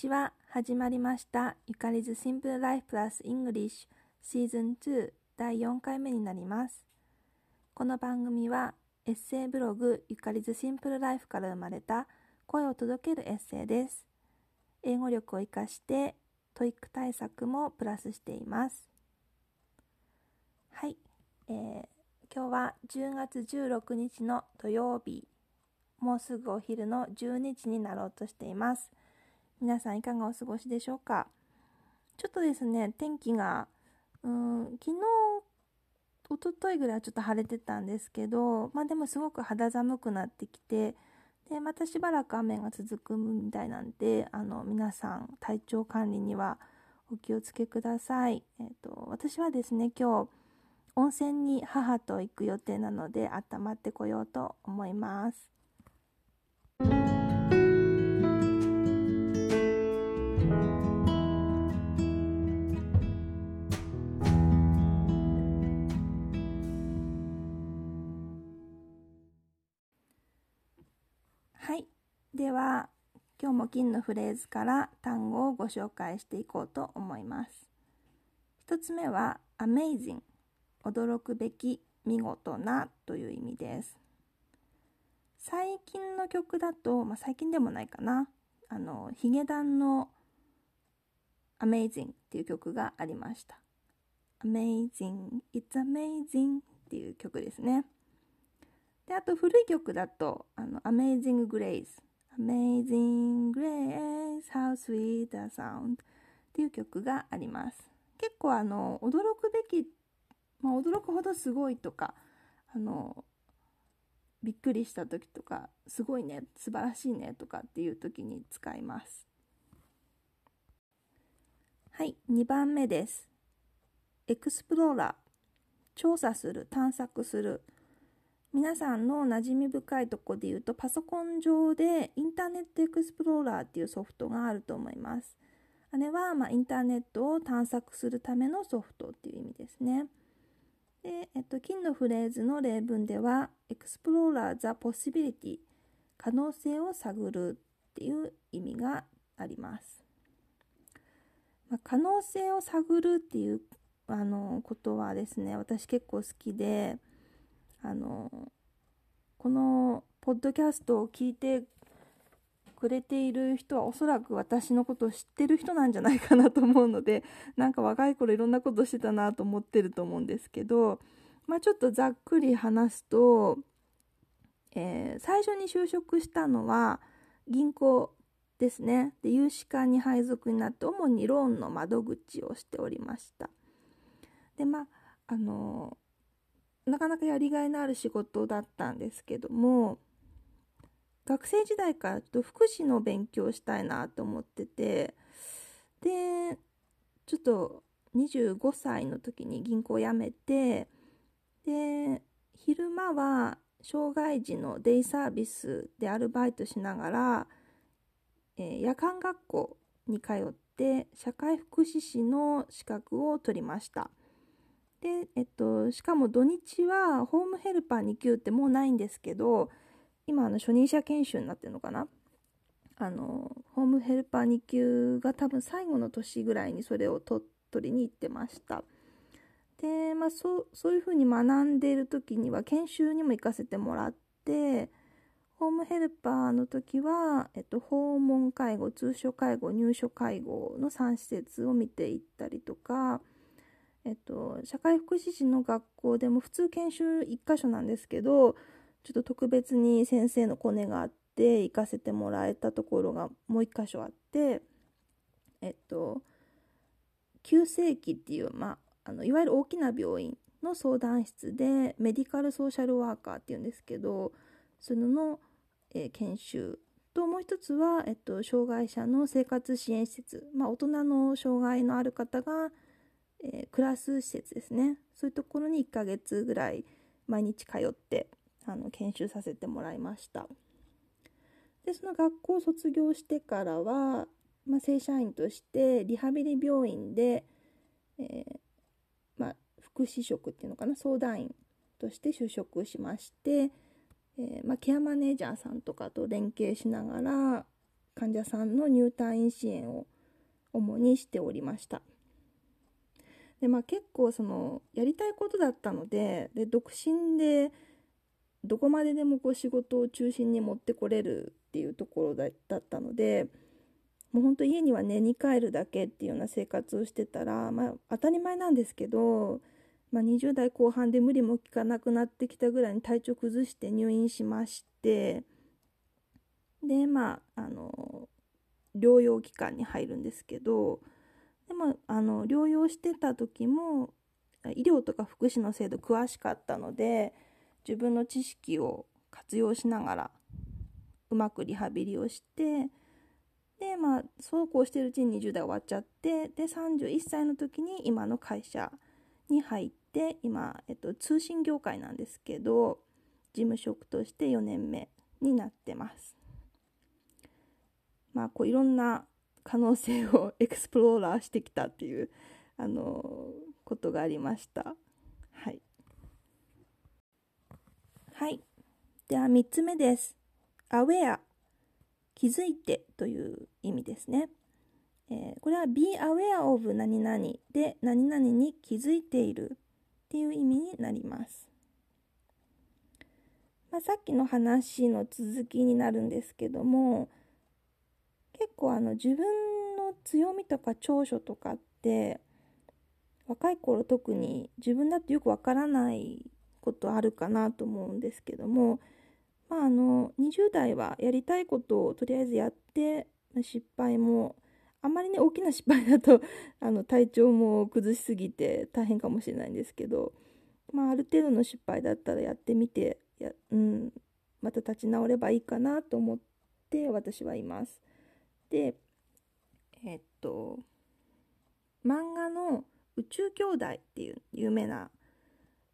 ちは。始まりました。 Yukari's Simple Life Plus English Season 2第4回目になります。この番組はエッセイブログ Yukari's Simple Life から生まれた声を届けるエッセイです。英語力を活かして TOEIC 対策もプラスしています。はい、えー今日は10月16日の土曜日、もうすぐお昼の12時になろうとしています。皆さんいかがお過ごしでしょうか？ちょっとですね、天気が、うーん、昨日、一昨日ぐらいはちょっと晴れてたんですけど、まあでもすごく肌寒くなってきて、で、またしばらく雨が続くみたいなんで、あの、皆さん体調管理にはお気をつけください。えっ、と、私はですね、今日、温泉に母と行く予定なので温まってこようと思います。では、今日も金のフレーズから単語をご紹介していこうと思います。一つ目は amazing 驚くべき見事なという意味です。最近の曲だと、まあ、最近でもないかな。あのヒゲダンの Amazing っていう曲がありました。Amazing It's Amazing っていう曲ですね。であと古い曲だとあの Amazing Grace Amazing Grace How Sweet the Sound. っていう曲があります。結構あの驚くべきまあ、驚くほどすごいとかあのびっくりした時とかすごいね素晴らしいねとかっていう時に使います。はい2番目です。エクスプローラー調査する探索する。皆さんの馴染み深いとこで言うとパソコン上でインターネットエクスプローラーっていうソフトがあると思いますあれは、ま、インターネットを探索するためのソフトっていう意味ですね。で、えっと、金のフレーズの例文では、explore the possibility 可能性を探るっていう意味があります。まあ、可能性を探るっていうあのことはですね、私結構好きで、あの、このポッドキャストを聞いてくれている人はおそらく私のことを知ってる人なんじゃないかなと思うので なんか若い頃いろんなことしてたなと思ってると思うんですけど、まあ、ちょっとざっくり話すと、えー、最初に就職したのは銀行ですね。で融資課に配属になって主にローンの窓口をしておりました。でまああのなかなかやりがいのある仕事だったんですけども学生時代からちょっと福祉の勉強をしたいなと思っててでちょっと25歳の時に銀行を辞めてで昼間は障害児のデイサービスでアルバイトしながら、えー、夜間学校に通って社会福祉士の資格を取りました。で、えっと、しかも土日はホームヘルパー2級ってもうないんですけど今あの初任者研修になってるのかな？あのホームヘルパー2級が多分最後の年ぐらいにそれを取りに行ってました。でまあそうそういうふうに学んでいる時には研修にも行かせてもらってホームヘルパーの時は、えっと、訪問介護通所介護入所介護の3施設を見ていったりとかえっと、社会福祉士の学校でも普通研修1箇所なんですけどちょっと特別に先生のコネがあって行かせてもらえたところがもう一箇所あってえっと急性期っていう、まあ、あのいわゆる大きな病院の相談室でメディカルソーシャルワーカーっていうんですけどそれの、えー、研修ともう一つは、えっと、障害者の生活支援施設、まあ、大人の障害のある方が、えー、クラス施設ですねそういうところに1ヶ月ぐらい毎日通ってあの研修させてもらいましたでその学校を卒業してからは、まあ、正社員としてリハビリ病院で、えー、まあ、福祉職っていうのかな相談員として就職しまして、えー、まあ、ケアマネージャーさんとかと連携しながら患者さんの入退院支援を主にしておりました。でまあ、結構そのやりたいことだったのでで独身でどこまででもこう仕事を中心に持ってこれるっていうところだったのでもうほんと家には寝に帰るだけっていうような生活をしてたら、まあ、当たり前なんですけど、まあ、20代後半で無理も効かなくなってきたぐらいに体調崩して入院しましてでまああの療養期間に入るんですけどでもあの療養してた時も医療とか福祉の制度詳しかったので自分の知識を活用しながらうまくリハビリをしてでまあそうこうしてるうちに20代終わっちゃってで31歳の時に今の会社に入って今、えっと、通信業界なんですけど事務職として4年目になってます。まあこういろんな可能性をエクスプローラーしてきたっていうあのことがありました。はい。はい。では3つ目です。aware 気づいてという意味ですね。えー、これは be aware of 何々で何々に気づいているっていう意味になります。まあ、さっきの話の続きになるんですけども結構あの自分の強みとか長所とかって若い頃特に自分だとよくわからないことあるかなと思うんですけどもまあ、あの20代はやりたいことをとりあえずやって失敗もあんまりね大きな失敗だと あの体調も崩しすぎて大変かもしれないんですけど、まあ、ある程度の失敗だったらやってみてや、うん、また立ち直ればいいかなと思って私はいます。でえっと漫画の「宇宙兄弟」っていう有名な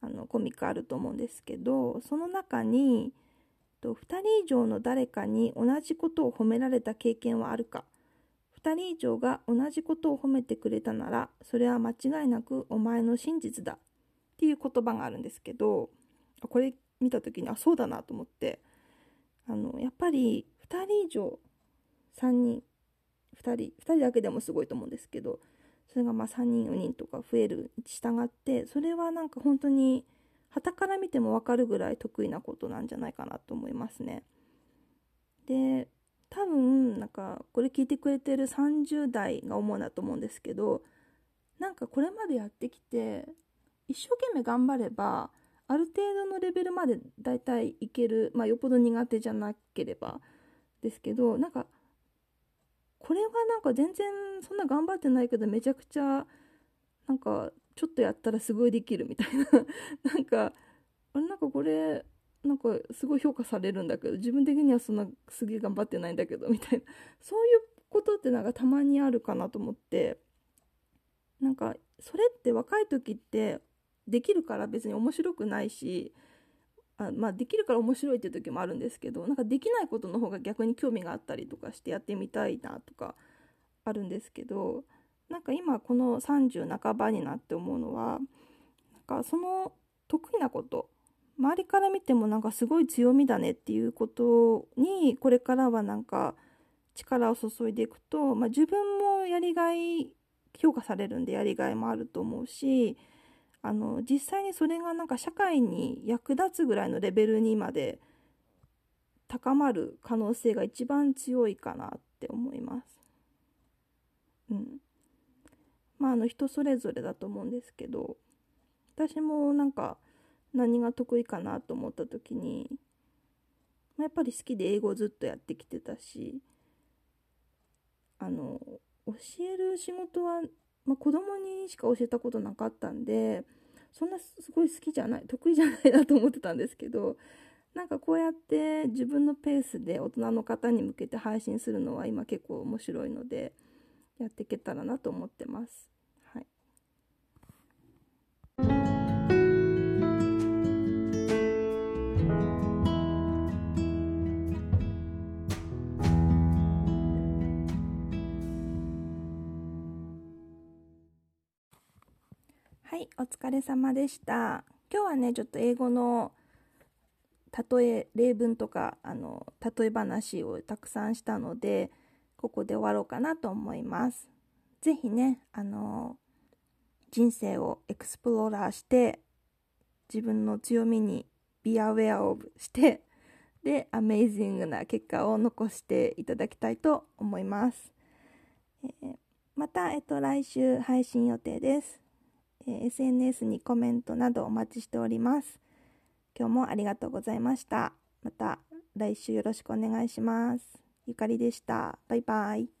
あのコミックあると思うんですけどその中に「と2人以上の誰かに同じことを褒められた経験はあるか。2人以上が同じことを褒めてくれたならそれは間違いなくお前の真実だ。っていう言葉があるんですけどこれ見た時にあそうだなと思って。あのやっぱり2人以上3人。2人。2人だけでもすごいと思うんですけど。それがまあ3人4人とか増える。に従ってそれはなんか本当に旗から見ても分かるぐらい得意なことなんじゃないかなと思いますね。で多分なんかこれ聞いてくれてる30代が主だと思うんですけどなんかこれまでやってきて一生懸命頑張ればある程度のレベルまでだいたいいける。まあよっぽど苦手じゃなければですけどなんかこれはなんか全然そんな頑張ってないけどめちゃくちゃなんかちょっとやったらすごいできるみたいな。なんかあれなんかこれなんかすごい評価されるんだけど自分的にはそんなすげえ頑張ってないんだけどみたいな。そういうことってなんかたまにあるかなと思って。なんかそれって若い時ってできるから別に面白くないしあまあできるから面白いっていう時もあるんですけどなんかできないことの方が逆に興味があったりとかしてやってみたいなとかあるんですけどなんか今この30半ばになって思うのはなんかその得意なこと周りから見てもなんかすごい強みだねっていうことにこれからはなんか力を注いでいくと、まあ、自分もやりがい評価されるんでやりがいもあると思うしあの実際にそれがなんか社会に役立つぐらいのレベルにまで高まる可能性が一番強いかなって思います。うん、まああの人それぞれだと思うんですけど私もなんか何が得意かなと思った時にまあやっぱり好きで英語ずっとやってきてたしあの教える仕事は、まあ、子供にしか教えたことなかったんでそんなすごい好きじゃない得意じゃないなと思ってたんですけどなんかこうやって自分のペースで大人の方に向けて配信するのは今結構面白いので。やっていけたらなと思ってます。お疲れ様でした。今日はね、ちょっと英語の例え、例文とか、あの、例え話をたくさんしたので、ここで終わろうかなと思います。ぜひね、あの人生をエクスプローラーして、自分の強みに be aware of して、で、アメイジングな結果を残していただきたいと思います。えー、また、えっと、来週配信予定です、え、SNS にコメントなどお待ちしております。今日もありがとうございました。また来週よろしくお願いします。ゆかりでした。バイバイ。